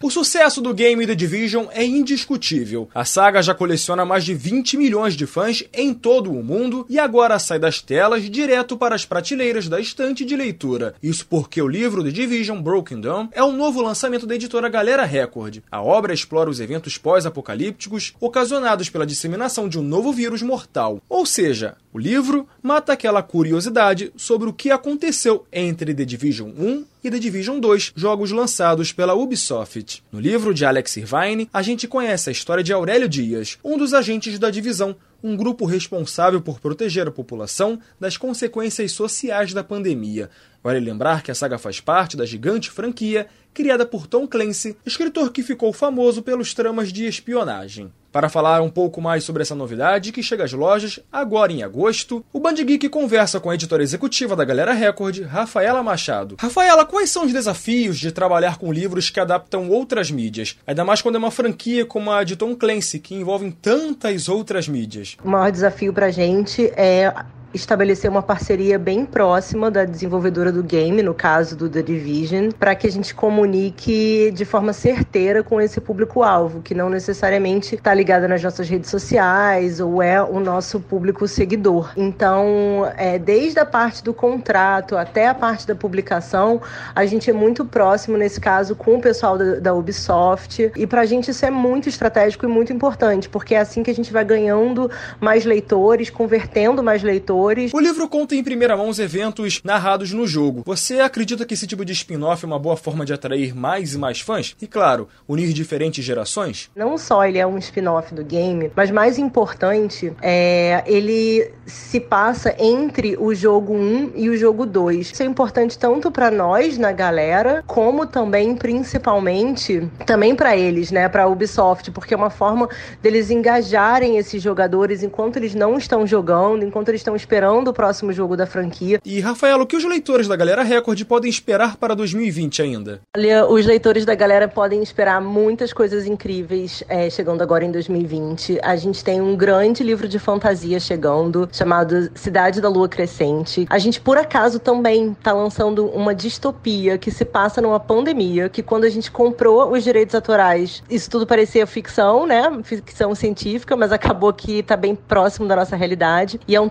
O sucesso do game The Division é indiscutível. A saga já coleciona mais de 20 milhões de fãs em todo o mundo e agora sai das telas direto para as prateleiras da estante de leitura. Isso porque o livro The Division Broken Dawn é um novo lançamento da editora Galera Record. A obra explora os eventos pós-apocalípticos ocasionados pela disseminação de um novo vírus mortal. Ou seja, o livro mata aquela curiosidade sobre o que aconteceu entre The Division 1 e The Division 2, jogos lançados pela Ubisoft. No livro de Alex Irvine, a gente conhece a história de Aurélio Dias, um dos agentes da divisão, um grupo responsável por proteger a população das consequências sociais da pandemia. Vale lembrar que a saga faz parte da gigante franquia criada por Tom Clancy, escritor que ficou famoso pelos tramas de espionagem. Para falar um pouco mais sobre essa novidade que chega às lojas agora em agosto, o Band Geek conversa com a editora executiva da Galera Record, Rafaela Machado. Rafaela, quais são os desafios de trabalhar com livros que adaptam outras mídias? Ainda mais quando é uma franquia como a de Tom Clancy, que envolve tantas outras mídias. O maior desafio pra gente é estabelecer uma parceria bem próxima da desenvolvedora do game, no caso do The Division, para que a gente comunique de forma certeira com esse público-alvo, que não necessariamente está ligado nas nossas redes sociais ou é o nosso público seguidor. Então, é, desde a parte do contrato até a parte da publicação, a gente é muito próximo, nesse caso, com o pessoal da, da Ubisoft, e para a gente isso é muito estratégico e muito importante, porque é assim que a gente vai ganhando mais leitores, convertendo mais leitores o livro conta em primeira mão os eventos narrados no jogo. Você acredita que esse tipo de spin-off é uma boa forma de atrair mais e mais fãs? E claro, unir diferentes gerações? Não só ele é um spin-off do game, mas mais importante é ele se passa entre o jogo 1 e o jogo 2. Isso é importante tanto para nós na galera, como também principalmente também para eles, né, para Ubisoft, porque é uma forma deles engajarem esses jogadores enquanto eles não estão jogando, enquanto eles estão esperando o próximo jogo da franquia. E, Rafael, o que os leitores da Galera Record podem esperar para 2020 ainda? Olha, os leitores da Galera podem esperar muitas coisas incríveis é, chegando agora em 2020. A gente tem um grande livro de fantasia chegando, chamado Cidade da Lua Crescente. A gente, por acaso, também está lançando uma distopia que se passa numa pandemia, que quando a gente comprou os direitos autorais, isso tudo parecia ficção, né? Ficção científica, mas acabou que está bem próximo da nossa realidade. E é um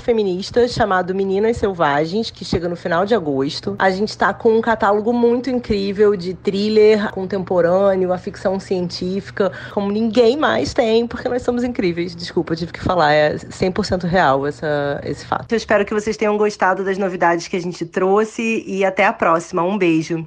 feminista chamado Meninas Selvagens, que chega no final de agosto. A gente está com um catálogo muito incrível de thriller contemporâneo, a ficção científica, como ninguém mais tem, porque nós somos incríveis. Desculpa, tive que falar, é 100% real essa, esse fato. Eu espero que vocês tenham gostado das novidades que a gente trouxe e até a próxima. Um beijo.